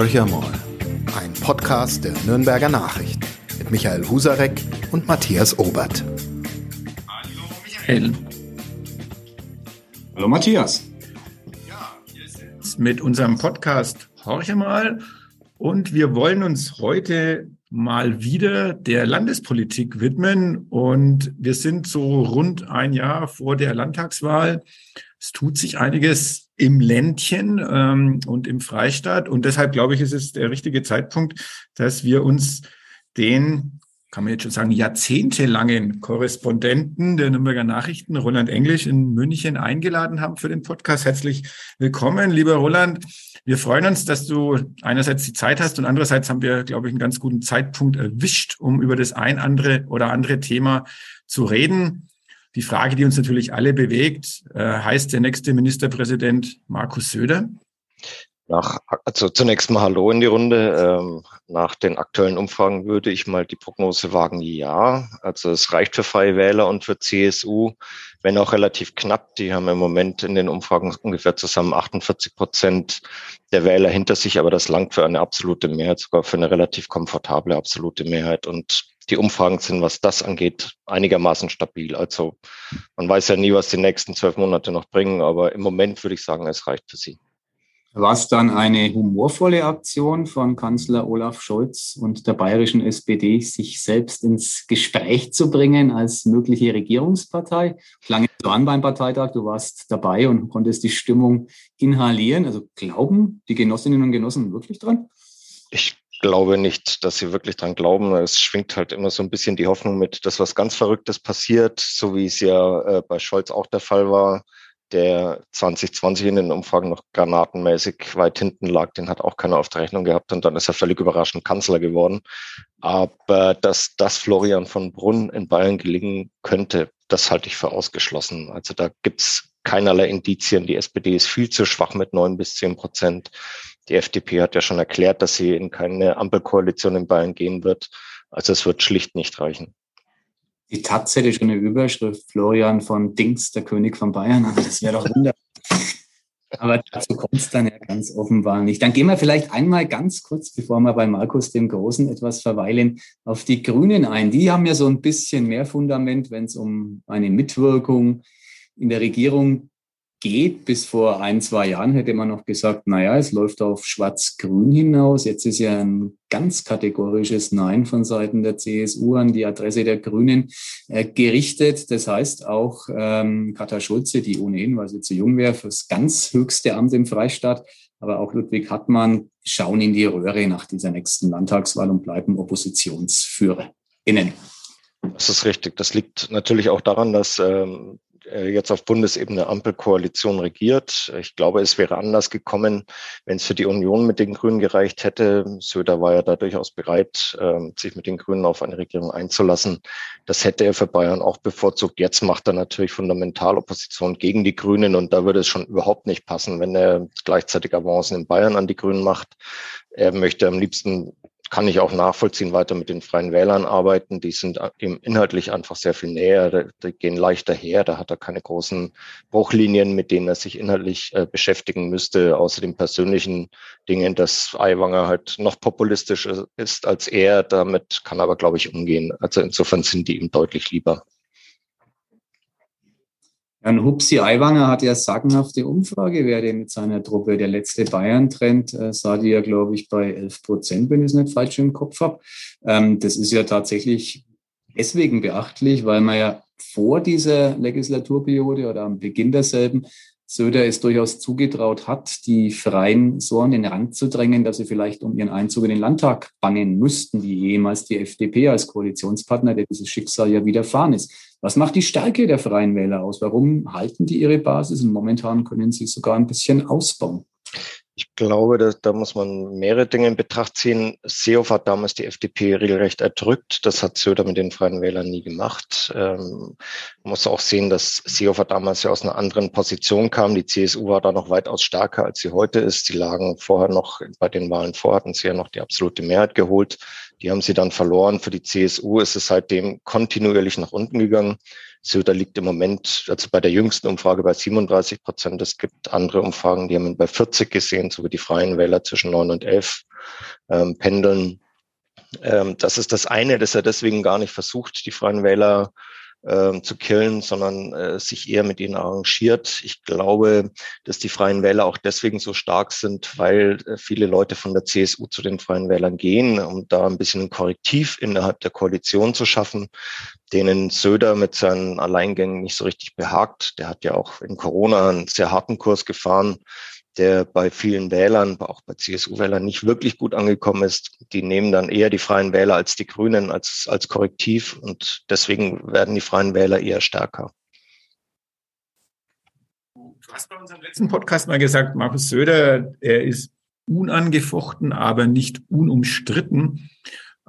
Horcher mal. Ein Podcast der Nürnberger Nachrichten mit Michael Husarek und Matthias Obert. Hallo Michael. Hallo Matthias. Ja, wir sind mit unserem Podcast Horcher mal und wir wollen uns heute mal wieder der Landespolitik widmen und wir sind so rund ein Jahr vor der Landtagswahl. Es tut sich einiges im Ländchen ähm, und im Freistaat. Und deshalb glaube ich, ist es der richtige Zeitpunkt, dass wir uns den, kann man jetzt schon sagen, jahrzehntelangen Korrespondenten der Nürnberger Nachrichten, Roland Englisch in München, eingeladen haben für den Podcast. Herzlich willkommen, lieber Roland. Wir freuen uns, dass du einerseits die Zeit hast und andererseits haben wir, glaube ich, einen ganz guten Zeitpunkt erwischt, um über das ein andere oder andere Thema zu reden. Die Frage, die uns natürlich alle bewegt, äh, heißt der nächste Ministerpräsident Markus Söder? Nach, also zunächst mal Hallo in die Runde. Ähm, nach den aktuellen Umfragen würde ich mal die Prognose wagen, ja. Also es reicht für Freie Wähler und für CSU, wenn auch relativ knapp. Die haben im Moment in den Umfragen ungefähr zusammen 48 Prozent der Wähler hinter sich, aber das langt für eine absolute Mehrheit, sogar für eine relativ komfortable absolute Mehrheit. Und die Umfragen sind, was das angeht, einigermaßen stabil. Also man weiß ja nie, was die nächsten zwölf Monate noch bringen, aber im Moment würde ich sagen, es reicht für sie. War es dann eine humorvolle Aktion von Kanzler Olaf Scholz und der bayerischen SPD, sich selbst ins Gespräch zu bringen als mögliche Regierungspartei? Klang so an beim Parteitag, du warst dabei und konntest die Stimmung inhalieren. Also glauben die Genossinnen und Genossen wirklich dran? Ich glaube nicht, dass sie wirklich dran glauben. Es schwingt halt immer so ein bisschen die Hoffnung mit, dass was ganz Verrücktes passiert, so wie es ja äh, bei Scholz auch der Fall war, der 2020 in den Umfragen noch granatenmäßig weit hinten lag. Den hat auch keiner auf der Rechnung gehabt und dann ist er völlig überraschend Kanzler geworden. Aber dass das Florian von Brunn in Bayern gelingen könnte, das halte ich für ausgeschlossen. Also da gibt's keinerlei Indizien. Die SPD ist viel zu schwach mit neun bis zehn Prozent. Die FDP hat ja schon erklärt, dass sie in keine Ampelkoalition in Bayern gehen wird. Also es wird schlicht nicht reichen. Die Taz hätte schon eine Überschrift, Florian von Dings, der König von Bayern. Also das wäre doch wunderbar. Aber dazu kommt es dann ja ganz offenbar nicht. Dann gehen wir vielleicht einmal ganz kurz, bevor wir bei Markus dem Großen etwas verweilen, auf die Grünen ein. Die haben ja so ein bisschen mehr Fundament, wenn es um eine Mitwirkung in der Regierung geht. Bis vor ein, zwei Jahren hätte man noch gesagt, naja, es läuft auf Schwarz-Grün hinaus. Jetzt ist ja ein ganz kategorisches Nein von Seiten der CSU an die Adresse der Grünen äh, gerichtet. Das heißt auch ähm, Katha Schulze, die ohnehin, weil sie zu jung wäre, fürs ganz höchste Amt im Freistaat, aber auch Ludwig Hartmann schauen in die Röhre nach dieser nächsten Landtagswahl und bleiben OppositionsführerInnen. Das ist richtig. Das liegt natürlich auch daran, dass ähm, äh, jetzt auf Bundesebene Ampelkoalition regiert. Ich glaube, es wäre anders gekommen, wenn es für die Union mit den Grünen gereicht hätte. Söder war ja da durchaus bereit, ähm, sich mit den Grünen auf eine Regierung einzulassen. Das hätte er für Bayern auch bevorzugt. Jetzt macht er natürlich fundamental Opposition gegen die Grünen und da würde es schon überhaupt nicht passen, wenn er gleichzeitig Avancen in Bayern an die Grünen macht. Er möchte am liebsten kann ich auch nachvollziehen, weiter mit den Freien Wählern arbeiten. Die sind ihm inhaltlich einfach sehr viel näher, die gehen leichter her, da hat er keine großen Bruchlinien, mit denen er sich inhaltlich äh, beschäftigen müsste, außer den persönlichen Dingen, dass Aiwanger halt noch populistischer ist als er. Damit kann er aber, glaube ich, umgehen. Also insofern sind die ihm deutlich lieber. Jan Hupsi Aiwanger hat ja sagenhafte Umfragewerte mit seiner Truppe. Der letzte Bayern-Trend äh, sah die ja, glaube ich, bei 11 Prozent, wenn ich es nicht falsch im Kopf habe. Ähm, das ist ja tatsächlich deswegen beachtlich, weil man ja vor dieser Legislaturperiode oder am Beginn derselben Söder es durchaus zugetraut hat, die Freien so an den Rand zu drängen, dass sie vielleicht um ihren Einzug in den Landtag bangen müssten, wie ehemals die FDP als Koalitionspartner, der dieses Schicksal ja widerfahren ist. Was macht die Stärke der Freien Wähler aus? Warum halten die ihre Basis und momentan können sie sogar ein bisschen ausbauen? Ich glaube, da, da muss man mehrere Dinge in Betracht ziehen. Seehofer hat damals die FDP regelrecht erdrückt. Das hat Söder mit den Freien Wählern nie gemacht. Ähm, man muss auch sehen, dass Seehofer damals ja aus einer anderen Position kam. Die CSU war da noch weitaus stärker, als sie heute ist. Sie lagen vorher noch, bei den Wahlen vor hatten sie ja noch die absolute Mehrheit geholt. Die haben sie dann verloren. Für die CSU ist es seitdem kontinuierlich nach unten gegangen. Söder liegt im Moment, also bei der jüngsten Umfrage bei 37 Prozent. Es gibt andere Umfragen, die haben ihn bei 40 gesehen, so wie die Freien Wähler zwischen 9 und 11. ähm, pendeln. Ähm, das ist das eine, dass er deswegen gar nicht versucht, die Freien Wähler äh, zu killen, sondern äh, sich eher mit ihnen arrangiert. Ich glaube, dass die Freien Wähler auch deswegen so stark sind, weil äh, viele Leute von der CSU zu den Freien Wählern gehen, um da ein bisschen ein Korrektiv innerhalb der Koalition zu schaffen, denen Söder mit seinen Alleingängen nicht so richtig behagt. Der hat ja auch in Corona einen sehr harten Kurs gefahren der bei vielen Wählern, auch bei CSU-Wählern nicht wirklich gut angekommen ist. Die nehmen dann eher die Freien Wähler als die Grünen als, als Korrektiv und deswegen werden die Freien Wähler eher stärker. Du hast bei unserem letzten Podcast mal gesagt, Markus Söder, er ist unangefochten, aber nicht unumstritten.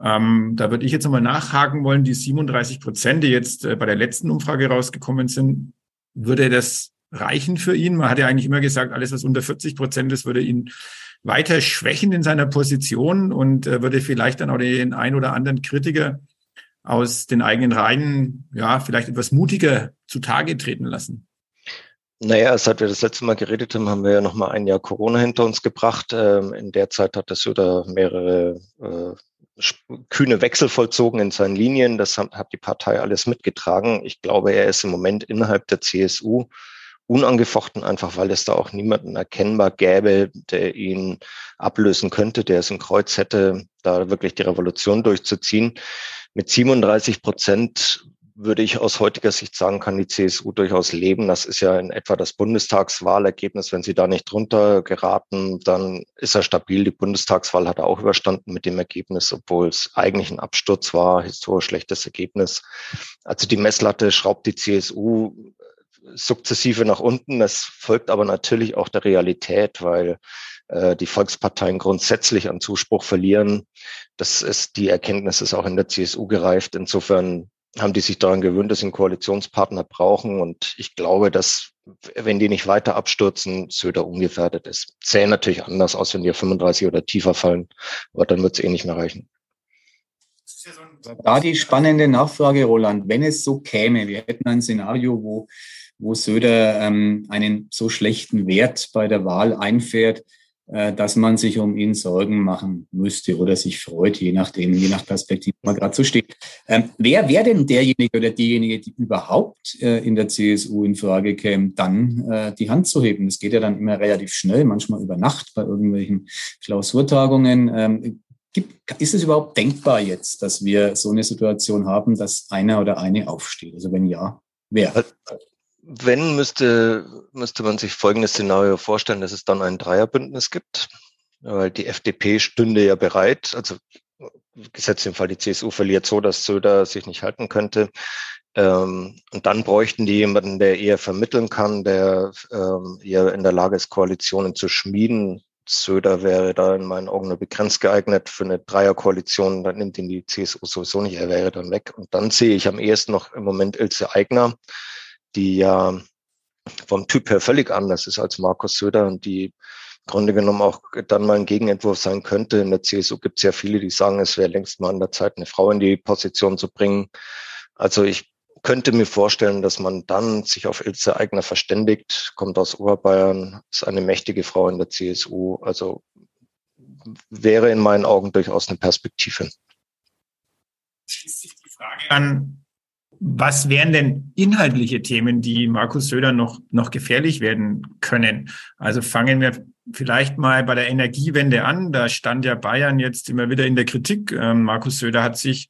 Ähm, da würde ich jetzt nochmal nachhaken wollen, die 37 Prozent, die jetzt äh, bei der letzten Umfrage rausgekommen sind, würde das reichen für ihn. Man hat ja eigentlich immer gesagt, alles, was unter 40 Prozent ist, würde ihn weiter schwächen in seiner Position und äh, würde vielleicht dann auch den ein oder anderen Kritiker aus den eigenen Reihen, ja, vielleicht etwas mutiger zutage treten lassen. Naja, seit wir das letzte Mal geredet haben, haben wir ja noch mal ein Jahr Corona hinter uns gebracht. Ähm, in der Zeit hat der Söder mehrere äh, kühne Wechsel vollzogen in seinen Linien. Das hat die Partei alles mitgetragen. Ich glaube, er ist im Moment innerhalb der CSU unangefochten, einfach weil es da auch niemanden erkennbar gäbe, der ihn ablösen könnte, der es im Kreuz hätte, da wirklich die Revolution durchzuziehen. Mit 37 Prozent würde ich aus heutiger Sicht sagen, kann die CSU durchaus leben. Das ist ja in etwa das Bundestagswahlergebnis. Wenn sie da nicht drunter geraten, dann ist er stabil. Die Bundestagswahl hat er auch überstanden mit dem Ergebnis, obwohl es eigentlich ein Absturz war, historisch schlechtes Ergebnis. Also die Messlatte schraubt die CSU sukzessive nach unten. Das folgt aber natürlich auch der Realität, weil äh, die Volksparteien grundsätzlich an Zuspruch verlieren. Das ist die Erkenntnis ist auch in der CSU gereift. Insofern haben die sich daran gewöhnt, dass sie einen Koalitionspartner brauchen. Und ich glaube, dass, wenn die nicht weiter abstürzen, Söder ungefährdet ist. Sähe natürlich anders aus, wenn die 35 oder tiefer fallen. Aber dann wird es eh nicht mehr reichen. Da die spannende Nachfrage, Roland. Wenn es so käme, wir hätten ein Szenario, wo wo Söder ähm, einen so schlechten Wert bei der Wahl einfährt, äh, dass man sich um ihn Sorgen machen müsste oder sich freut, je nachdem, je nach Perspektive, wo man gerade so steht. Ähm, wer wäre denn derjenige oder diejenige, die überhaupt äh, in der CSU in Frage käme, dann äh, die Hand zu heben? Das geht ja dann immer relativ schnell, manchmal über Nacht bei irgendwelchen Klausurtagungen. Ähm, Gibt, ist es überhaupt denkbar jetzt, dass wir so eine Situation haben, dass einer oder eine aufsteht? Also wenn ja, wer? Wenn, müsste, müsste man sich folgendes Szenario vorstellen, dass es dann ein Dreierbündnis gibt, weil die FDP stünde ja bereit, also gesetzt im Fall die CSU verliert so, dass Söder sich nicht halten könnte. Ähm, und dann bräuchten die jemanden, der eher vermitteln kann, der ähm, eher in der Lage ist, Koalitionen zu schmieden. Söder wäre da in meinen Augen nur begrenzt geeignet für eine Dreierkoalition. Dann nimmt ihn die CSU sowieso nicht. Er wäre dann weg. Und dann sehe ich am ehesten noch im Moment Ilse Aigner, die ja vom Typ her völlig anders ist als Markus Söder und die im Grunde genommen auch dann mal ein Gegenentwurf sein könnte. In der CSU gibt es ja viele, die sagen, es wäre längst mal an der Zeit, eine Frau in die Position zu bringen. Also ich könnte mir vorstellen, dass man dann sich auf Ilse Eigner verständigt, kommt aus Oberbayern, ist eine mächtige Frau in der CSU. Also wäre in meinen Augen durchaus eine Perspektive. Schließt sich die Frage an, was wären denn inhaltliche Themen, die Markus Söder noch, noch gefährlich werden können? Also fangen wir vielleicht mal bei der Energiewende an. Da stand ja Bayern jetzt immer wieder in der Kritik. Ähm, Markus Söder hat sich,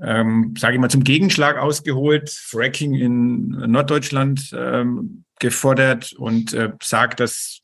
ähm, sage ich mal, zum Gegenschlag ausgeholt, Fracking in Norddeutschland ähm, gefordert und äh, sagt, dass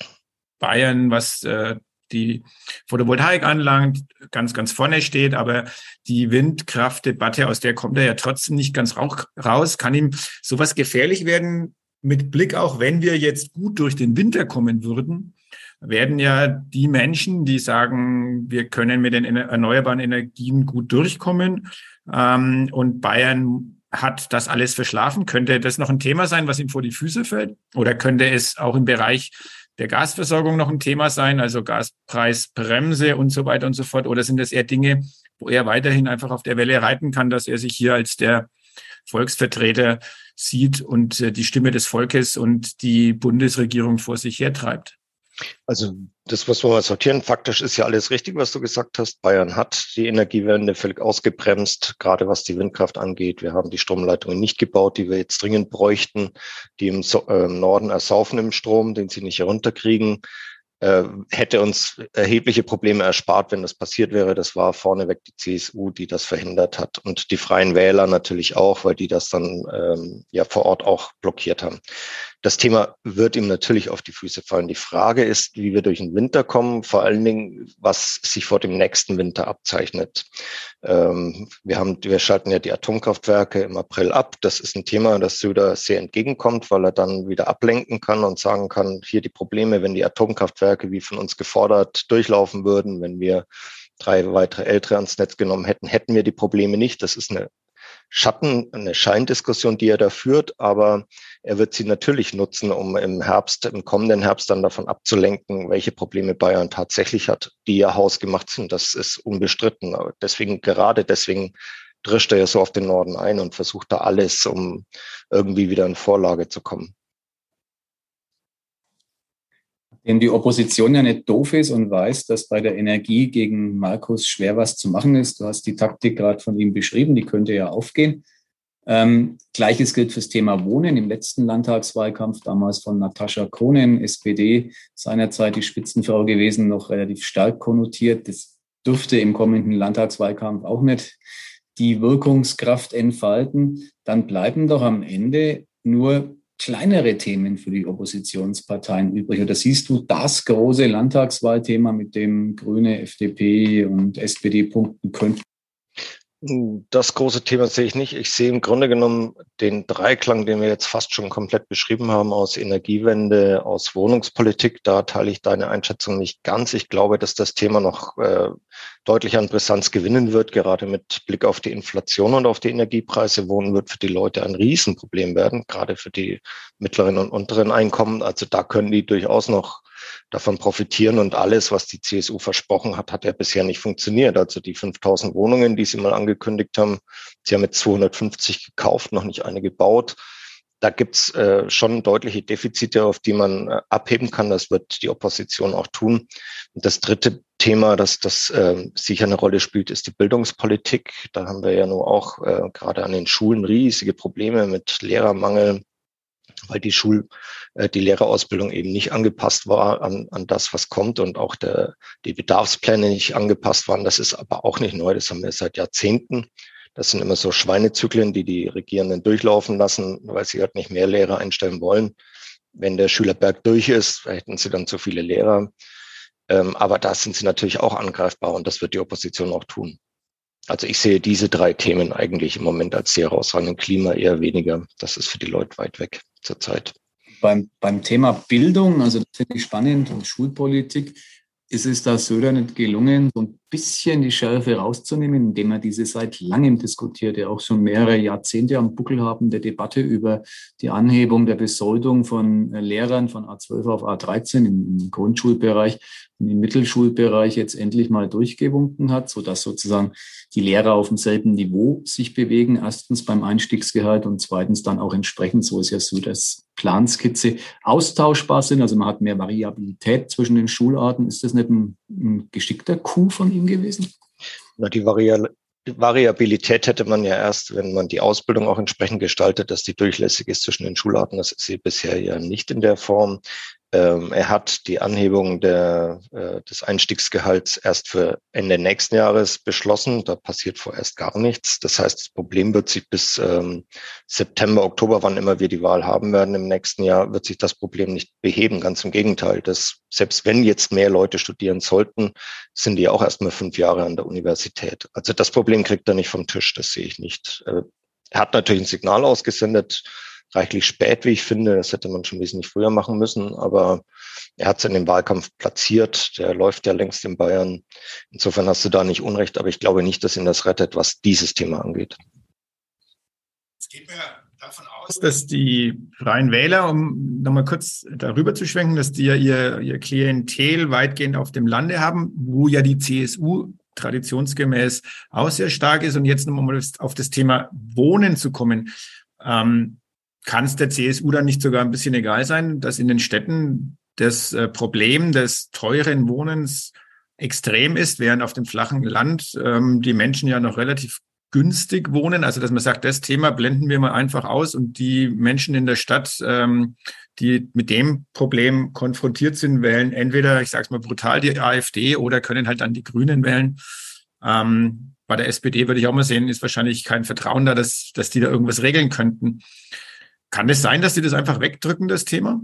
Bayern, was äh, die Photovoltaik anlangt, ganz, ganz vorne steht, aber die Windkraftdebatte, aus der kommt er ja trotzdem nicht ganz raus. Kann ihm sowas gefährlich werden mit Blick auch, wenn wir jetzt gut durch den Winter kommen würden, werden ja die Menschen, die sagen, wir können mit den erneuerbaren Energien gut durchkommen ähm, und Bayern hat das alles verschlafen. Könnte das noch ein Thema sein, was ihm vor die Füße fällt? Oder könnte es auch im Bereich der Gasversorgung noch ein Thema sein, also Gaspreisbremse und so weiter und so fort? Oder sind das eher Dinge, wo er weiterhin einfach auf der Welle reiten kann, dass er sich hier als der Volksvertreter sieht und äh, die Stimme des Volkes und die Bundesregierung vor sich hertreibt? Also das, was wir mal sortieren, faktisch ist ja alles richtig, was du gesagt hast. Bayern hat die Energiewende völlig ausgebremst, gerade was die Windkraft angeht. Wir haben die Stromleitungen nicht gebaut, die wir jetzt dringend bräuchten, die im äh, Norden ersaufen im Strom, den sie nicht herunterkriegen äh, hätte uns erhebliche Probleme erspart, wenn das passiert wäre. Das war vorneweg die CSU, die das verhindert hat und die Freien Wähler natürlich auch, weil die das dann ähm, ja vor Ort auch blockiert haben. Das Thema wird ihm natürlich auf die Füße fallen. Die Frage ist, wie wir durch den Winter kommen, vor allen Dingen, was sich vor dem nächsten Winter abzeichnet. Ähm, wir haben, wir schalten ja die Atomkraftwerke im April ab. Das ist ein Thema, das Söder sehr entgegenkommt, weil er dann wieder ablenken kann und sagen kann, hier die Probleme, wenn die Atomkraftwerke wie von uns gefordert durchlaufen würden, wenn wir drei weitere ältere ans Netz genommen hätten, hätten wir die Probleme nicht. Das ist eine Schatten, eine Scheindiskussion, die er da führt, aber er wird sie natürlich nutzen, um im Herbst, im kommenden Herbst dann davon abzulenken, welche Probleme Bayern tatsächlich hat, die ja hausgemacht sind. Das ist unbestritten. Deswegen, gerade deswegen drischt er ja so auf den Norden ein und versucht da alles, um irgendwie wieder in Vorlage zu kommen. Denn die Opposition ja nicht doof ist und weiß, dass bei der Energie gegen Markus schwer was zu machen ist. Du hast die Taktik gerade von ihm beschrieben, die könnte ja aufgehen. Ähm, Gleiches gilt fürs Thema Wohnen. Im letzten Landtagswahlkampf, damals von Natascha Kronen, SPD, seinerzeit die Spitzenfrau gewesen, noch relativ stark konnotiert. Das dürfte im kommenden Landtagswahlkampf auch nicht die Wirkungskraft entfalten. Dann bleiben doch am Ende nur kleinere Themen für die Oppositionsparteien übrig? Oder siehst du das große Landtagswahlthema, mit dem Grüne, FDP und SPD punkten könnten? Das große Thema sehe ich nicht. Ich sehe im Grunde genommen den Dreiklang, den wir jetzt fast schon komplett beschrieben haben, aus Energiewende, aus Wohnungspolitik. Da teile ich deine Einschätzung nicht ganz. Ich glaube, dass das Thema noch äh, deutlich an Brisanz gewinnen wird, gerade mit Blick auf die Inflation und auf die Energiepreise. Wohnen wird für die Leute ein Riesenproblem werden, gerade für die mittleren und unteren Einkommen. Also da können die durchaus noch davon profitieren. Und alles, was die CSU versprochen hat, hat ja bisher nicht funktioniert. Also die 5000 Wohnungen, die sie mal angekündigt haben, sie haben mit 250 gekauft, noch nicht eine gebaut. Da gibt's äh, schon deutliche Defizite, auf die man äh, abheben kann. Das wird die Opposition auch tun. Und das dritte Thema, das, das äh, sicher eine Rolle spielt, ist die Bildungspolitik. Da haben wir ja nur auch äh, gerade an den Schulen riesige Probleme mit Lehrermangel, weil die Schul, äh, die Lehrerausbildung eben nicht angepasst war an, an das, was kommt und auch der, die Bedarfspläne nicht angepasst waren. Das ist aber auch nicht neu. Das haben wir seit Jahrzehnten. Das sind immer so Schweinezyklen, die die Regierenden durchlaufen lassen, weil sie halt nicht mehr Lehrer einstellen wollen. Wenn der Schülerberg durch ist, hätten sie dann zu viele Lehrer. Ähm, aber da sind sie natürlich auch angreifbar und das wird die Opposition auch tun. Also ich sehe diese drei Themen eigentlich im Moment als sehr herausragend. Klima eher weniger. Das ist für die Leute weit weg zurzeit. Beim, beim Thema Bildung, also finde ich spannend und Schulpolitik, ist es da Söder nicht gelungen, so ein bisschen die Schärfe rauszunehmen, indem er diese seit langem diskutiert, ja auch schon mehrere Jahrzehnte am Buckel haben der Debatte über die Anhebung der Besoldung von Lehrern von A12 auf A13 im, Grundschulbereich und im Mittelschulbereich jetzt endlich mal durchgewunken hat, sodass sozusagen die Lehrer auf demselben Niveau sich bewegen, erstens beim Einstiegsgehalt und zweitens dann auch entsprechend, so ist ja so das Planskizze, austauschbar sind. Also man hat mehr Variabilität zwischen den Schularten. Ist das nicht ein, ein geschickter Coup von ihm gewesen? Na, die Vari Variabilität hätte man ja erst, wenn man die Ausbildung auch entsprechend gestaltet, dass die durchlässig ist zwischen den Schularten. Das ist sie bisher ja nicht in der Form. Ähm, er hat die Anhebung der, äh, des Einstiegsgehalts erst für Ende nächsten Jahres beschlossen. Da passiert vorerst gar nichts. Das heißt, das Problem wird sich bis ähm, September, Oktober, wann immer wir die Wahl haben werden im nächsten Jahr, wird sich das Problem nicht beheben. Ganz im Gegenteil. Das, selbst wenn jetzt mehr Leute studieren sollten, sind die auch erst mal fünf Jahre an der Universität. Also das Problem kriegt er nicht vom Tisch. Das sehe ich nicht. Äh, er hat natürlich ein Signal ausgesendet reichlich spät, wie ich finde. Das hätte man schon wesentlich früher machen müssen. Aber er hat es in dem Wahlkampf platziert. Der läuft ja längst in Bayern. Insofern hast du da nicht Unrecht. Aber ich glaube nicht, dass ihn das rettet, was dieses Thema angeht. Es geht mir davon aus, dass die Freien Wähler, um nochmal kurz darüber zu schwenken, dass die ja ihr, ihr Klientel weitgehend auf dem Lande haben, wo ja die CSU traditionsgemäß auch sehr stark ist. Und jetzt nochmal auf das Thema Wohnen zu kommen. Ähm, kann es der CSU dann nicht sogar ein bisschen egal sein, dass in den Städten das äh, Problem des teuren Wohnens extrem ist, während auf dem flachen Land ähm, die Menschen ja noch relativ günstig wohnen. Also dass man sagt, das Thema blenden wir mal einfach aus und die Menschen in der Stadt, ähm, die mit dem Problem konfrontiert sind, wählen entweder, ich sage es mal brutal, die AfD oder können halt dann die Grünen wählen. Ähm, bei der SPD würde ich auch mal sehen, ist wahrscheinlich kein Vertrauen da, dass, dass die da irgendwas regeln könnten. Kann es sein, dass die das einfach wegdrücken, das Thema?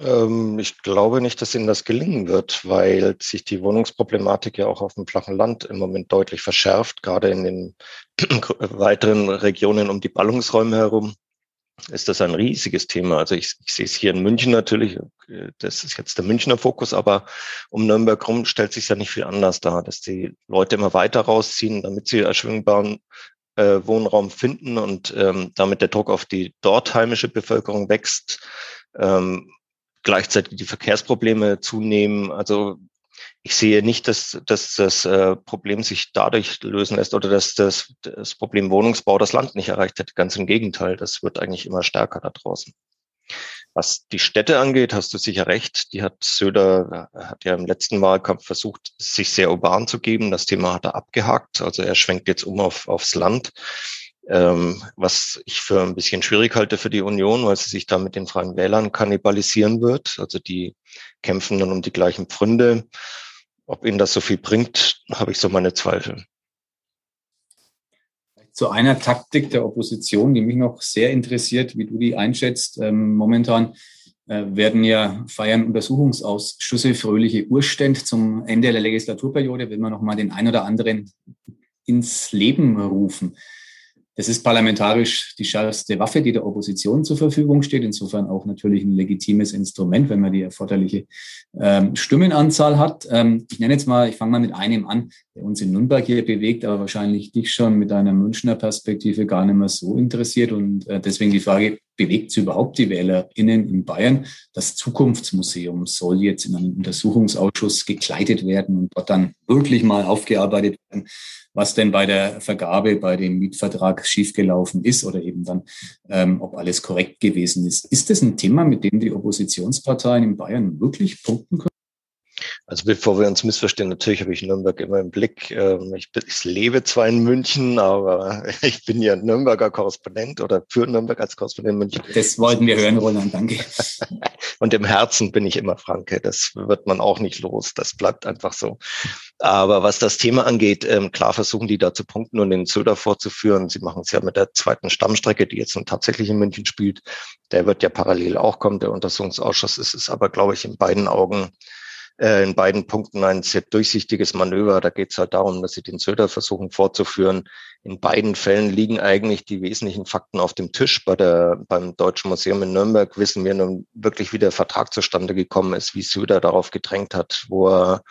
Ähm, ich glaube nicht, dass ihnen das gelingen wird, weil sich die Wohnungsproblematik ja auch auf dem flachen Land im Moment deutlich verschärft, gerade in den weiteren Regionen um die Ballungsräume herum ist das ein riesiges Thema. Also ich, ich sehe es hier in München natürlich, das ist jetzt der Münchner Fokus, aber um Nürnberg rum stellt sich ja nicht viel anders dar, dass die Leute immer weiter rausziehen, damit sie erschwingbaren äh, Wohnraum finden und ähm, damit der Druck auf die dort heimische Bevölkerung wächst. Ähm, gleichzeitig die Verkehrsprobleme zunehmen. Also ich sehe nicht, dass, dass das äh, Problem sich dadurch lösen lässt oder dass das, das Problem Wohnungsbau das Land nicht erreicht hätte. Ganz im Gegenteil, das wird eigentlich immer stärker da draußen. Was die Städte angeht, hast du sicher recht. Die hat Söder hat ja im letzten Wahlkampf versucht, sich sehr urban zu geben. Das Thema hat er abgehakt. Also er schwenkt jetzt um auf, aufs Land. Ähm, was ich für ein bisschen schwierig halte für die Union, weil sie sich da mit den Freien Wählern kannibalisieren wird. Also die kämpfen dann um die gleichen Pfründe. Ob ihnen das so viel bringt, habe ich so meine Zweifel. Zu einer Taktik der Opposition, die mich noch sehr interessiert, wie du die einschätzt. Ähm, momentan äh, werden ja feiern Untersuchungsausschüsse fröhliche Urständ zum Ende der Legislaturperiode, wenn wir noch mal den ein oder anderen ins Leben rufen. Das ist parlamentarisch die schärfste Waffe, die der Opposition zur Verfügung steht. Insofern auch natürlich ein legitimes Instrument, wenn man die erforderliche ähm, Stimmenanzahl hat. Ähm, ich nenne jetzt mal, ich fange mal mit einem an, der uns in Nürnberg hier bewegt, aber wahrscheinlich dich schon mit einer Münchner Perspektive gar nicht mehr so interessiert. Und äh, deswegen die Frage, bewegt es überhaupt die WählerInnen in Bayern? Das Zukunftsmuseum soll jetzt in einem Untersuchungsausschuss gekleidet werden und dort dann wirklich mal aufgearbeitet werden was denn bei der Vergabe, bei dem Mietvertrag schiefgelaufen ist oder eben dann, ähm, ob alles korrekt gewesen ist. Ist das ein Thema, mit dem die Oppositionsparteien in Bayern wirklich punkten können? Also bevor wir uns missverstehen, natürlich habe ich Nürnberg immer im Blick. Ähm, ich, ich, lebe zwar in München, aber ich bin ja Nürnberger Korrespondent oder für Nürnberg als Korrespondent in München. Das wollten wir hören, Roland, danke. Und im Herzen bin ich immer Franke. Das wird man auch nicht los. Das bleibt einfach so. Aber was das Thema angeht, ähm, klar versuchen die da zu punkten und den Söder vorzuführen. Sie machen es ja mit der zweiten Stammstrecke, die jetzt nun tatsächlich in München spielt. Der wird ja parallel auch kommen, der Untersuchungsausschuss. Es ist aber, glaube ich, in beiden Augen äh, in beiden Punkten ein sehr durchsichtiges Manöver. Da geht es halt darum, dass sie den Söder versuchen vorzuführen. In beiden Fällen liegen eigentlich die wesentlichen Fakten auf dem Tisch. Bei der, beim Deutschen Museum in Nürnberg wissen wir nun wirklich, wie der Vertrag zustande gekommen ist, wie Söder darauf gedrängt hat, wo er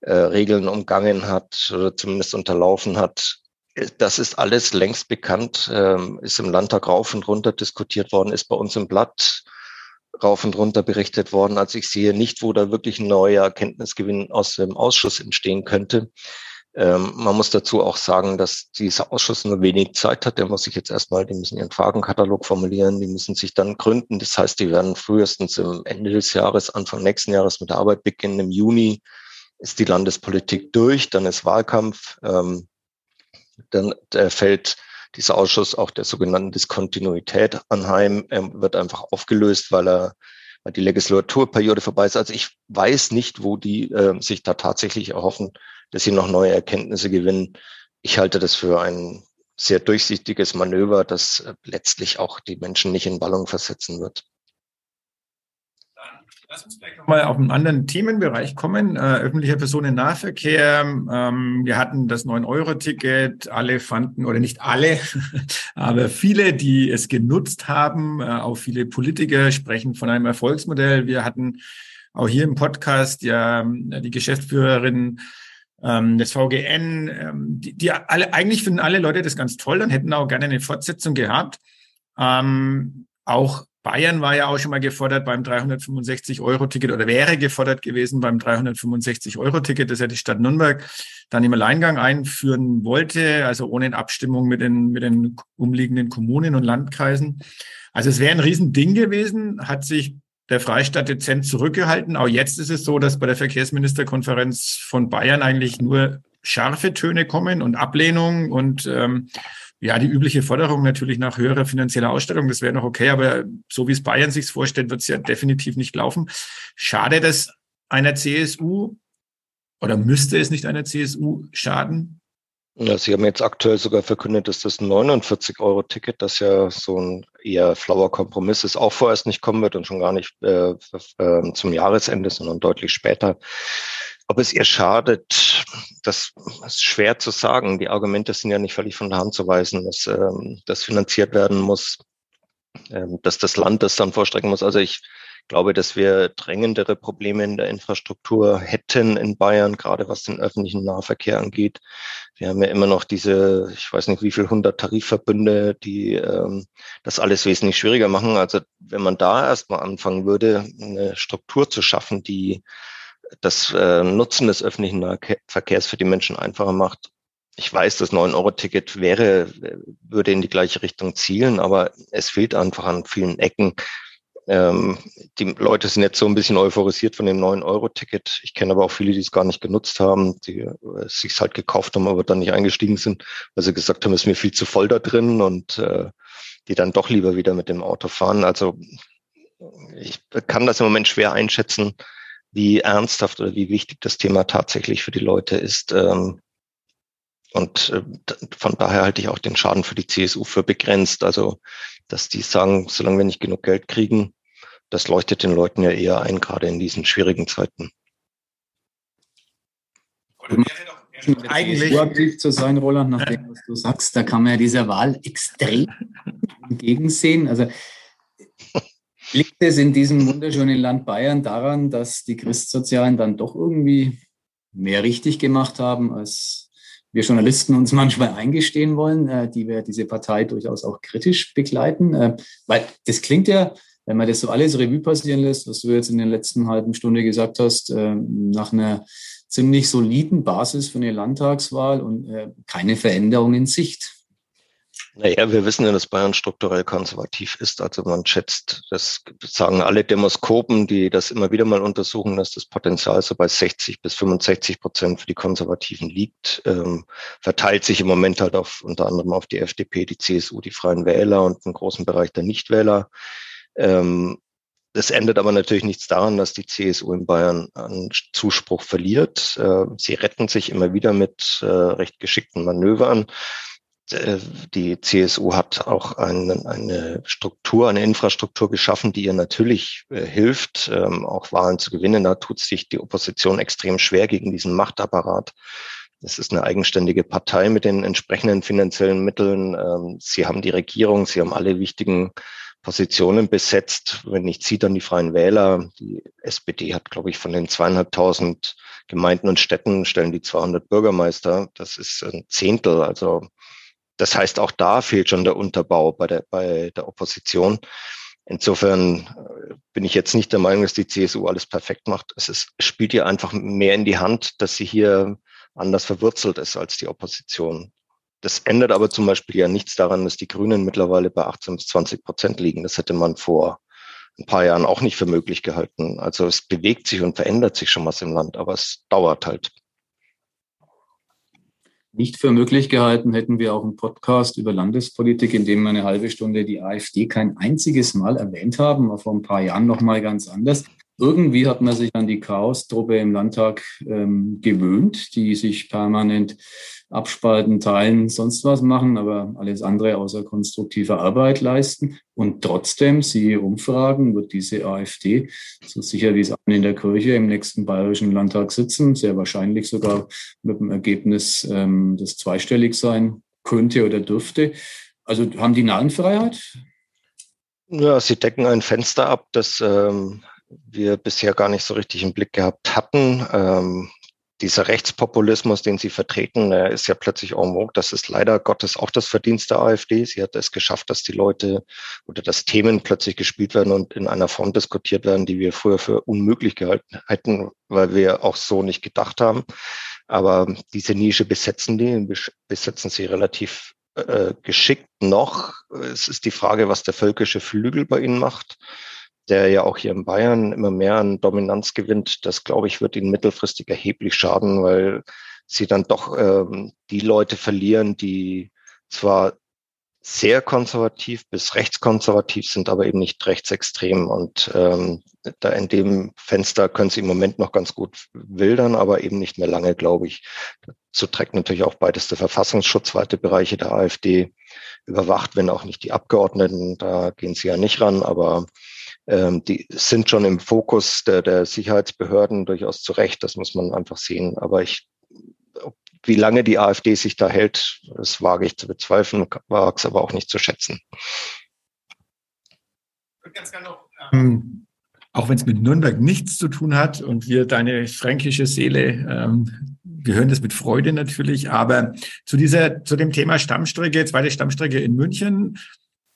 äh, Regeln umgangen hat oder zumindest unterlaufen hat. Das ist alles längst bekannt, ähm, ist im Landtag rauf und runter diskutiert worden, ist bei uns im Blatt rauf und runter berichtet worden. Also ich sehe nicht, wo da wirklich ein neuer Erkenntnisgewinn aus dem Ausschuss entstehen könnte. Ähm, man muss dazu auch sagen, dass dieser Ausschuss nur wenig Zeit hat. Der muss sich jetzt erstmal, die müssen ihren Fragenkatalog formulieren, die müssen sich dann gründen. Das heißt, die werden frühestens im Ende des Jahres, Anfang nächsten Jahres mit der Arbeit beginnen. Im Juni ist die Landespolitik durch, dann ist Wahlkampf, ähm, dann fällt dieser Ausschuss auch der sogenannten Diskontinuität anheim, er wird einfach aufgelöst, weil er weil die Legislaturperiode vorbei ist. Also ich weiß nicht, wo die äh, sich da tatsächlich erhoffen, dass sie noch neue Erkenntnisse gewinnen. Ich halte das für ein sehr durchsichtiges Manöver, das äh, letztlich auch die Menschen nicht in Ballung versetzen wird. Lass uns vielleicht nochmal auf einen anderen Themenbereich kommen. Äh, öffentlicher Personennahverkehr. Ähm, wir hatten das 9-Euro-Ticket. Alle fanden, oder nicht alle, aber viele, die es genutzt haben, äh, auch viele Politiker sprechen von einem Erfolgsmodell. Wir hatten auch hier im Podcast ja die Geschäftsführerin ähm, des VGN, ähm, die, die alle, eigentlich finden alle Leute das ganz toll und hätten auch gerne eine Fortsetzung gehabt. Ähm, auch Bayern war ja auch schon mal gefordert beim 365-Euro-Ticket oder wäre gefordert gewesen beim 365-Euro-Ticket, das ja die Stadt Nürnberg dann im Alleingang einführen wollte, also ohne Abstimmung mit den, mit den umliegenden Kommunen und Landkreisen. Also es wäre ein Riesending gewesen, hat sich der Freistaat dezent zurückgehalten. Auch jetzt ist es so, dass bei der Verkehrsministerkonferenz von Bayern eigentlich nur scharfe Töne kommen und Ablehnung und ähm, ja, die übliche Forderung natürlich nach höherer finanzieller Ausstattung, das wäre noch okay, aber so wie es Bayern sich vorstellt, wird es ja definitiv nicht laufen. Schade, dass einer CSU oder müsste es nicht einer CSU schaden? Ja, Sie haben jetzt aktuell sogar verkündet, dass das 49-Euro-Ticket, das ja so ein eher flauer Kompromiss ist, auch vorerst nicht kommen wird und schon gar nicht äh, äh, zum Jahresende, sondern deutlich später. Ob es ihr schadet, das ist schwer zu sagen. Die Argumente sind ja nicht völlig von der Hand zu weisen, dass ähm, das finanziert werden muss, ähm, dass das Land das dann vorstrecken muss. Also ich glaube, dass wir drängendere Probleme in der Infrastruktur hätten in Bayern, gerade was den öffentlichen Nahverkehr angeht. Wir haben ja immer noch diese, ich weiß nicht wie viel hundert Tarifverbünde, die ähm, das alles wesentlich schwieriger machen. Also wenn man da erstmal anfangen würde, eine Struktur zu schaffen, die das äh, Nutzen des öffentlichen Nahverkehrs für die Menschen einfacher macht, ich weiß, das 9-Euro-Ticket wäre, würde in die gleiche Richtung zielen, aber es fehlt einfach an vielen Ecken ähm, die Leute sind jetzt so ein bisschen euphorisiert von dem 9-Euro-Ticket. Ich kenne aber auch viele, die es gar nicht genutzt haben, die äh, sich halt gekauft haben, aber dann nicht eingestiegen sind, weil sie gesagt haben, es ist mir viel zu voll da drin und äh, die dann doch lieber wieder mit dem Auto fahren. Also ich kann das im Moment schwer einschätzen, wie ernsthaft oder wie wichtig das Thema tatsächlich für die Leute ist. Ähm, und äh, von daher halte ich auch den Schaden für die CSU für begrenzt. Also dass die sagen, solange wir nicht genug Geld kriegen, das leuchtet den Leuten ja eher ein, gerade in diesen schwierigen Zeiten. Eigentlich zu sein, Roland, nach dem, was du sagst, da kann man ja dieser Wahl extrem entgegensehen. Also liegt es in diesem wunderschönen Land Bayern daran, dass die Christsozialen dann doch irgendwie mehr richtig gemacht haben als wir Journalisten uns manchmal eingestehen wollen, äh, die wir diese Partei durchaus auch kritisch begleiten. Äh, weil das klingt ja, wenn man das so alles Revue passieren lässt, was du jetzt in der letzten halben Stunde gesagt hast, äh, nach einer ziemlich soliden Basis für eine Landtagswahl und keine Veränderung in Sicht. Naja, wir wissen ja, dass Bayern strukturell konservativ ist. Also man schätzt, das sagen alle Demoskopen, die das immer wieder mal untersuchen, dass das Potenzial so bei 60 bis 65 Prozent für die Konservativen liegt. Ähm, verteilt sich im Moment halt auf unter anderem auf die FDP, die CSU, die Freien Wähler und einen großen Bereich der Nichtwähler. Ähm, das ändert aber natürlich nichts daran, dass die CSU in Bayern an Zuspruch verliert. Äh, sie retten sich immer wieder mit äh, recht geschickten Manövern. Äh, die CSU hat auch eine, eine Struktur, eine Infrastruktur geschaffen, die ihr natürlich äh, hilft, ähm, auch Wahlen zu gewinnen. Da tut sich die Opposition extrem schwer gegen diesen Machtapparat. Es ist eine eigenständige Partei mit den entsprechenden finanziellen Mitteln. Ähm, sie haben die Regierung, sie haben alle wichtigen Positionen besetzt. Wenn nicht sie, dann die Freien Wähler. Die SPD hat, glaube ich, von den zweieinhalbtausend Gemeinden und Städten stellen die 200 Bürgermeister. Das ist ein Zehntel. Also das heißt, auch da fehlt schon der Unterbau bei der, bei der Opposition. Insofern äh, bin ich jetzt nicht der Meinung, dass die CSU alles perfekt macht. Es ist, spielt ihr einfach mehr in die Hand, dass sie hier anders verwurzelt ist als die Opposition. Das ändert aber zum Beispiel ja nichts daran, dass die Grünen mittlerweile bei 18 bis 20 Prozent liegen. Das hätte man vor ein paar Jahren auch nicht für möglich gehalten. Also es bewegt sich und verändert sich schon was im Land, aber es dauert halt nicht für möglich gehalten, hätten wir auch einen Podcast über Landespolitik, in dem wir eine halbe Stunde die AfD kein einziges Mal erwähnt haben, war vor ein paar Jahren noch mal ganz anders. Irgendwie hat man sich an die Chaos-Truppe im Landtag ähm, gewöhnt, die sich permanent abspalten, teilen, sonst was machen, aber alles andere außer konstruktive Arbeit leisten. Und trotzdem, siehe Umfragen, wird diese AfD, so sicher wie es in der Kirche, im nächsten Bayerischen Landtag sitzen, sehr wahrscheinlich sogar mit dem Ergebnis, ähm, das zweistellig sein könnte oder dürfte. Also haben die Narrenfreiheit? Ja, sie decken ein Fenster ab, das ähm, wir bisher gar nicht so richtig im Blick gehabt hatten. Ähm, dieser Rechtspopulismus, den sie vertreten, ist ja plötzlich en vogue. Das ist leider Gottes auch das Verdienst der AfD. Sie hat es geschafft, dass die Leute oder dass Themen plötzlich gespielt werden und in einer Form diskutiert werden, die wir früher für unmöglich gehalten hätten, weil wir auch so nicht gedacht haben. Aber diese Nische besetzen die, besetzen sie relativ äh, geschickt noch. Es ist die Frage, was der völkische Flügel bei ihnen macht der ja auch hier in Bayern immer mehr an Dominanz gewinnt, das glaube ich wird ihnen mittelfristig erheblich schaden, weil sie dann doch ähm, die Leute verlieren, die zwar sehr konservativ bis rechtskonservativ sind, aber eben nicht rechtsextrem. Und ähm, da in dem Fenster können sie im Moment noch ganz gut wildern, aber eben nicht mehr lange, glaube ich. Dazu trägt natürlich auch beides der Verfassungsschutz, weite Bereiche der AfD überwacht, wenn auch nicht die Abgeordneten, da gehen sie ja nicht ran, aber ähm, die sind schon im Fokus der, der Sicherheitsbehörden durchaus zu Recht, das muss man einfach sehen. Aber ich wie lange die AfD sich da hält, das wage ich zu bezweifeln, wage es aber auch nicht zu schätzen. Ähm, auch wenn es mit Nürnberg nichts zu tun hat und wir deine fränkische Seele, ähm, wir hören das mit Freude natürlich, aber zu dieser, zu dem Thema Stammstrecke, zweite Stammstrecke in München,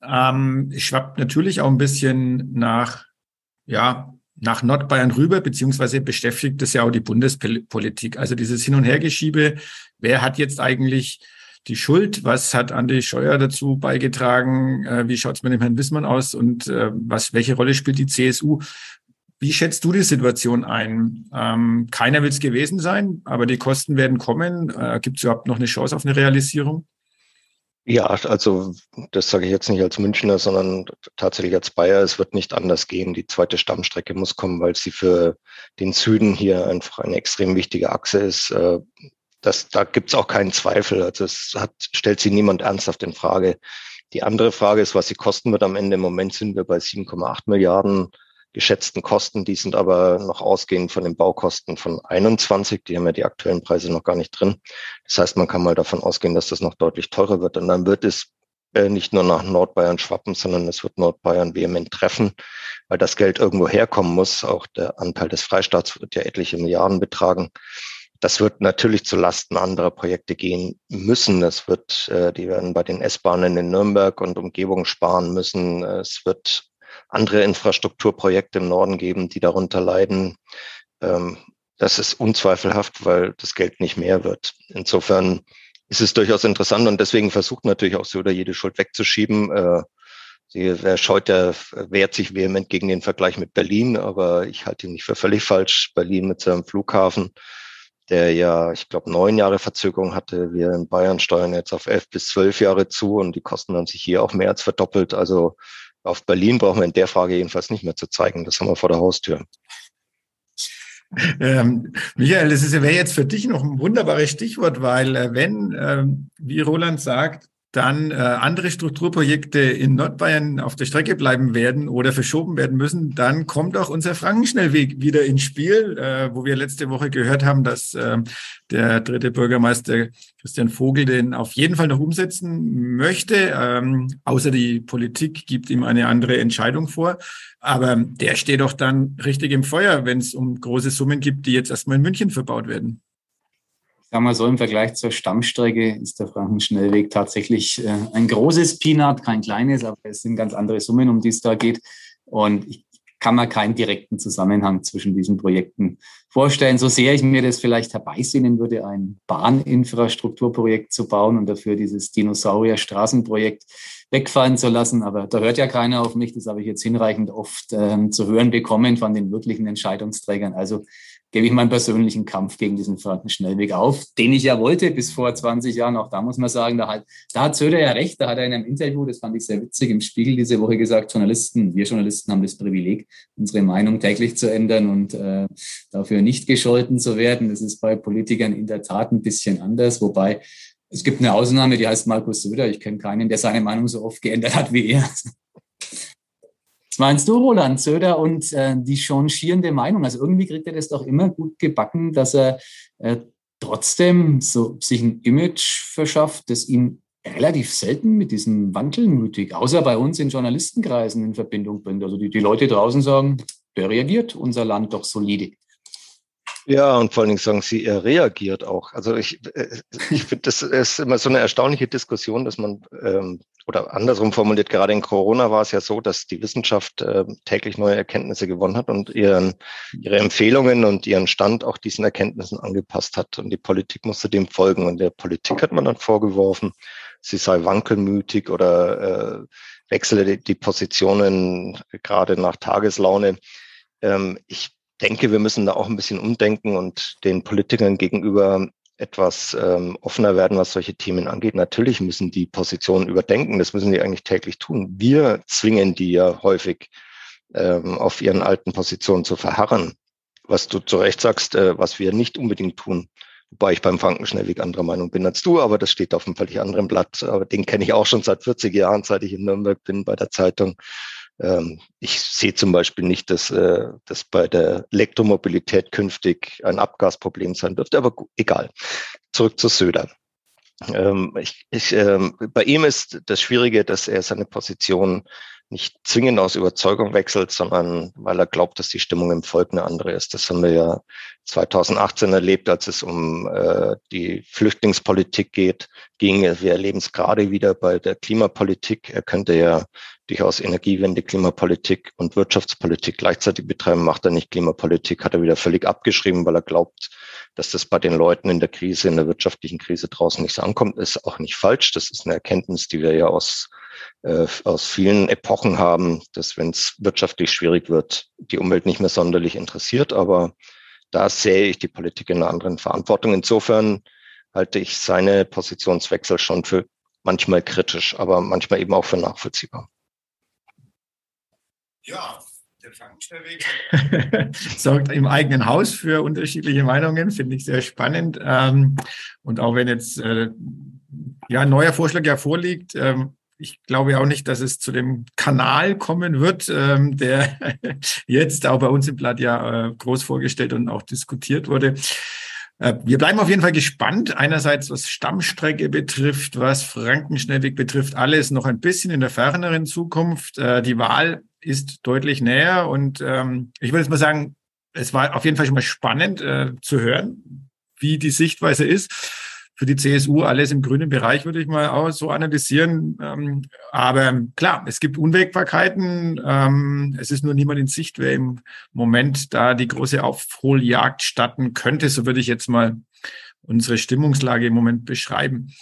ähm, schwappt natürlich auch ein bisschen nach, ja, nach Nordbayern rüber, beziehungsweise beschäftigt das ja auch die Bundespolitik. Also dieses Hin- und Hergeschiebe, wer hat jetzt eigentlich die Schuld? Was hat Andi Scheuer dazu beigetragen? Äh, wie schaut es mit dem Herrn Wissmann aus? Und äh, was, welche Rolle spielt die CSU? Wie schätzt du die Situation ein? Ähm, keiner will es gewesen sein, aber die Kosten werden kommen. Äh, Gibt es überhaupt noch eine Chance auf eine Realisierung? Ja, also das sage ich jetzt nicht als Münchner, sondern tatsächlich als Bayer. Es wird nicht anders gehen. Die zweite Stammstrecke muss kommen, weil sie für den Süden hier einfach eine extrem wichtige Achse ist. Äh, das, da gibt es auch keinen Zweifel. Also es hat, stellt sie niemand ernsthaft in Frage. Die andere Frage ist, was sie kosten wird am Ende. Im Moment sind wir bei 7,8 Milliarden geschätzten Kosten. Die sind aber noch ausgehend von den Baukosten von 21. Die haben ja die aktuellen Preise noch gar nicht drin. Das heißt, man kann mal davon ausgehen, dass das noch deutlich teurer wird. Und dann wird es äh, nicht nur nach Nordbayern schwappen, sondern es wird Nordbayern vehement treffen, weil das Geld irgendwo herkommen muss. Auch der Anteil des Freistaats wird ja etliche Milliarden betragen. Das wird natürlich zu Lasten anderer Projekte gehen müssen. Das wird, äh, die werden bei den S-Bahnen in Nürnberg und Umgebung sparen müssen. Es wird andere Infrastrukturprojekte im Norden geben, die darunter leiden. Ähm, das ist unzweifelhaft, weil das Geld nicht mehr wird. Insofern ist es durchaus interessant und deswegen versucht natürlich auch Söder jede Schuld wegzuschieben. Äh, sie, wer scheut, der wehrt sich vehement gegen den Vergleich mit Berlin, aber ich halte ihn nicht für völlig falsch. Berlin mit seinem Flughafen, der ja, ich glaube, neun Jahre Verzögerung hatte. Wir in Bayern steuern jetzt auf elf bis zwölf Jahre zu und die Kosten haben sich hier auch mehr als verdoppelt. Also auf Berlin brauchen wir in der Frage jedenfalls nicht mehr zu zeigen. Das haben wir vor der Haustür. Ähm, Michael, das wäre jetzt für dich noch ein wunderbares Stichwort, weil äh, wenn, ähm, wie Roland sagt, dann äh, andere Strukturprojekte in Nordbayern auf der Strecke bleiben werden oder verschoben werden müssen, dann kommt auch unser Frankenschnellweg wieder ins Spiel, äh, wo wir letzte Woche gehört haben, dass äh, der dritte Bürgermeister Christian Vogel den auf jeden Fall noch umsetzen möchte, ähm, außer die Politik gibt ihm eine andere Entscheidung vor. Aber der steht doch dann richtig im Feuer, wenn es um große Summen gibt, die jetzt erstmal in München verbaut werden sagen wir so, im Vergleich zur Stammstrecke ist der Frankenschnellweg tatsächlich äh, ein großes Peanut, kein kleines, aber es sind ganz andere Summen, um die es da geht. Und ich kann mir keinen direkten Zusammenhang zwischen diesen Projekten vorstellen. So sehr ich mir das vielleicht herbeisehnen würde, ein Bahninfrastrukturprojekt zu bauen und dafür dieses Dinosaurier-Straßenprojekt wegfallen zu lassen. Aber da hört ja keiner auf mich. Das habe ich jetzt hinreichend oft ähm, zu hören bekommen von den wirklichen Entscheidungsträgern. Also gebe ich meinen persönlichen Kampf gegen diesen Frankenschnellweg auf, den ich ja wollte bis vor 20 Jahren. Auch da muss man sagen, da hat, da hat Söder ja recht. Da hat er in einem Interview, das fand ich sehr witzig, im Spiegel diese Woche gesagt, Journalisten, wir Journalisten haben das Privileg, unsere Meinung täglich zu ändern und äh, dafür nicht gescholten zu werden. Das ist bei Politikern in der Tat ein bisschen anders, wobei es gibt eine Ausnahme, die heißt Markus Söder. Ich kenne keinen, der seine Meinung so oft geändert hat wie er. Was meinst du, Roland Söder und äh, die changierende Meinung? Also irgendwie kriegt er das doch immer gut gebacken, dass er äh, trotzdem so sich ein Image verschafft, das ihn relativ selten mit diesem Wandelmütig, außer bei uns in Journalistenkreisen in Verbindung bringt. Also die, die Leute draußen sagen, der reagiert unser Land doch solide. Ja, und vor allen Dingen sagen Sie, er reagiert auch. Also ich, äh, ich finde, das ist immer so eine erstaunliche Diskussion, dass man, ähm, oder andersrum formuliert, gerade in Corona war es ja so, dass die Wissenschaft äh, täglich neue Erkenntnisse gewonnen hat und ihren, ihre Empfehlungen und ihren Stand auch diesen Erkenntnissen angepasst hat. Und die Politik musste dem folgen. Und der Politik hat man dann vorgeworfen, sie sei wankelmütig oder äh, wechsle die, die Positionen gerade nach Tageslaune. Ähm, ich denke, wir müssen da auch ein bisschen umdenken und den Politikern gegenüber etwas ähm, offener werden, was solche Themen angeht. Natürlich müssen die Positionen überdenken. Das müssen die eigentlich täglich tun. Wir zwingen die ja häufig ähm, auf ihren alten Positionen zu verharren. Was du zu Recht sagst, äh, was wir nicht unbedingt tun. Wobei ich beim Frankenschnellweg anderer Meinung bin als du, aber das steht auf einem völlig anderen Blatt. Aber den kenne ich auch schon seit 40 Jahren, seit ich in Nürnberg bin bei der Zeitung. Ähm, ich sehe zum Beispiel nicht, dass, äh, dass bei der Elektromobilität künftig ein Abgasproblem sein dürfte, aber egal. Zurück zu Söder. Ähm, ich, ich, ähm, bei ihm ist das Schwierige, dass er seine Position nicht zwingend aus Überzeugung wechselt, sondern weil er glaubt, dass die Stimmung im Volk eine andere ist. Das haben wir ja 2018 erlebt, als es um äh, die Flüchtlingspolitik geht, ging. Wir erleben es gerade wieder bei der Klimapolitik. Er könnte ja durchaus Energiewende, Klimapolitik und Wirtschaftspolitik gleichzeitig betreiben, macht er nicht Klimapolitik, hat er wieder völlig abgeschrieben, weil er glaubt, dass das bei den Leuten in der Krise, in der wirtschaftlichen Krise draußen nicht so ankommt, ist auch nicht falsch. Das ist eine Erkenntnis, die wir ja aus, äh, aus vielen Epochen haben, dass wenn es wirtschaftlich schwierig wird, die Umwelt nicht mehr sonderlich interessiert. Aber da sehe ich die Politik in einer anderen Verantwortung. Insofern halte ich seine Positionswechsel schon für manchmal kritisch, aber manchmal eben auch für nachvollziehbar. Ja, der Frankensteinweg sorgt im eigenen Haus für unterschiedliche Meinungen, finde ich sehr spannend. Ähm, und auch wenn jetzt äh, ja ein neuer Vorschlag ja vorliegt, ähm, ich glaube auch nicht, dass es zu dem Kanal kommen wird, ähm, der jetzt auch bei uns im Blatt ja äh, groß vorgestellt und auch diskutiert wurde. Äh, wir bleiben auf jeden Fall gespannt. Einerseits, was Stammstrecke betrifft, was Frankenschnellweg betrifft, alles noch ein bisschen in der ferneren Zukunft. Äh, die Wahl ist deutlich näher. Und ähm, ich würde jetzt mal sagen, es war auf jeden Fall schon mal spannend äh, zu hören, wie die Sichtweise ist. Für die CSU alles im grünen Bereich würde ich mal auch so analysieren. Ähm, aber klar, es gibt Unwägbarkeiten. Ähm, es ist nur niemand in Sicht, wer im Moment da die große Aufholjagd statten könnte. So würde ich jetzt mal unsere Stimmungslage im Moment beschreiben.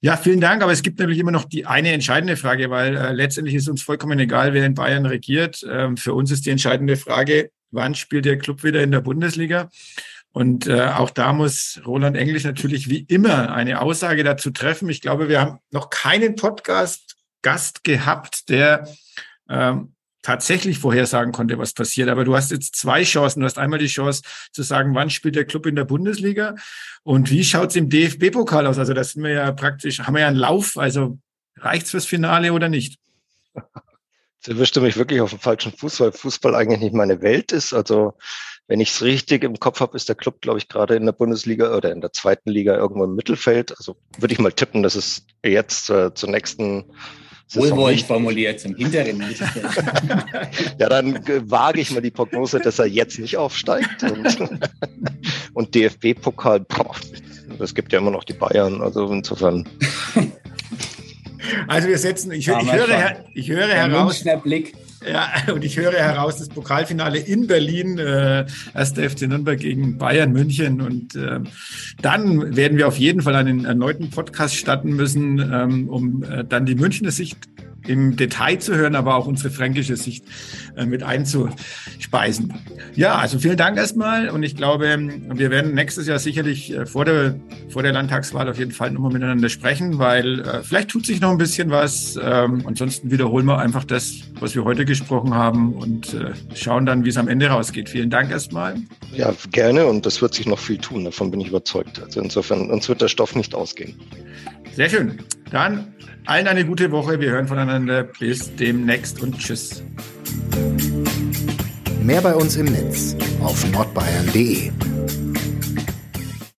Ja, vielen Dank. Aber es gibt natürlich immer noch die eine entscheidende Frage, weil äh, letztendlich ist uns vollkommen egal, wer in Bayern regiert. Ähm, für uns ist die entscheidende Frage, wann spielt der Club wieder in der Bundesliga? Und äh, auch da muss Roland Englisch natürlich wie immer eine Aussage dazu treffen. Ich glaube, wir haben noch keinen Podcast-Gast gehabt, der ähm, tatsächlich vorhersagen konnte, was passiert. Aber du hast jetzt zwei Chancen. Du hast einmal die Chance zu sagen, wann spielt der Club in der Bundesliga und wie schaut's im DFB-Pokal aus? Also das sind wir ja praktisch, haben wir ja einen Lauf. Also reicht's fürs Finale oder nicht? Jetzt erwischte mich wirklich auf dem falschen Fuß, weil Fußball eigentlich nicht meine Welt ist. Also wenn ich es richtig im Kopf habe, ist der Club, glaube ich, gerade in der Bundesliga oder in der zweiten Liga irgendwo im Mittelfeld. Also würde ich mal tippen, dass es jetzt äh, zur nächsten Wohlwollend formuliert zum hinteren Mittelfeld. ja, dann wage ich mal die Prognose, dass er jetzt nicht aufsteigt. Und, und DFB-Pokal, es gibt ja immer noch die Bayern, also insofern. Also wir setzen, ich, ich höre, ich höre heraus. Blick. Ja, und ich höre heraus, das Pokalfinale in Berlin, äh, 1. FC Nürnberg gegen Bayern München. Und äh, dann werden wir auf jeden Fall einen erneuten Podcast starten müssen, ähm, um äh, dann die Münchner Sicht im Detail zu hören, aber auch unsere fränkische Sicht äh, mit einzuspeisen. Ja, also vielen Dank erstmal und ich glaube, wir werden nächstes Jahr sicherlich äh, vor der, vor der Landtagswahl auf jeden Fall nochmal miteinander sprechen, weil äh, vielleicht tut sich noch ein bisschen was. Ähm, ansonsten wiederholen wir einfach das, was wir heute gesprochen haben und schauen dann, wie es am Ende rausgeht. Vielen Dank erstmal. Ja, gerne und es wird sich noch viel tun, davon bin ich überzeugt. Also insofern, uns wird der Stoff nicht ausgehen. Sehr schön. Dann allen eine gute Woche. Wir hören voneinander. Bis demnächst und tschüss. Mehr bei uns im Netz auf nordbayern.de.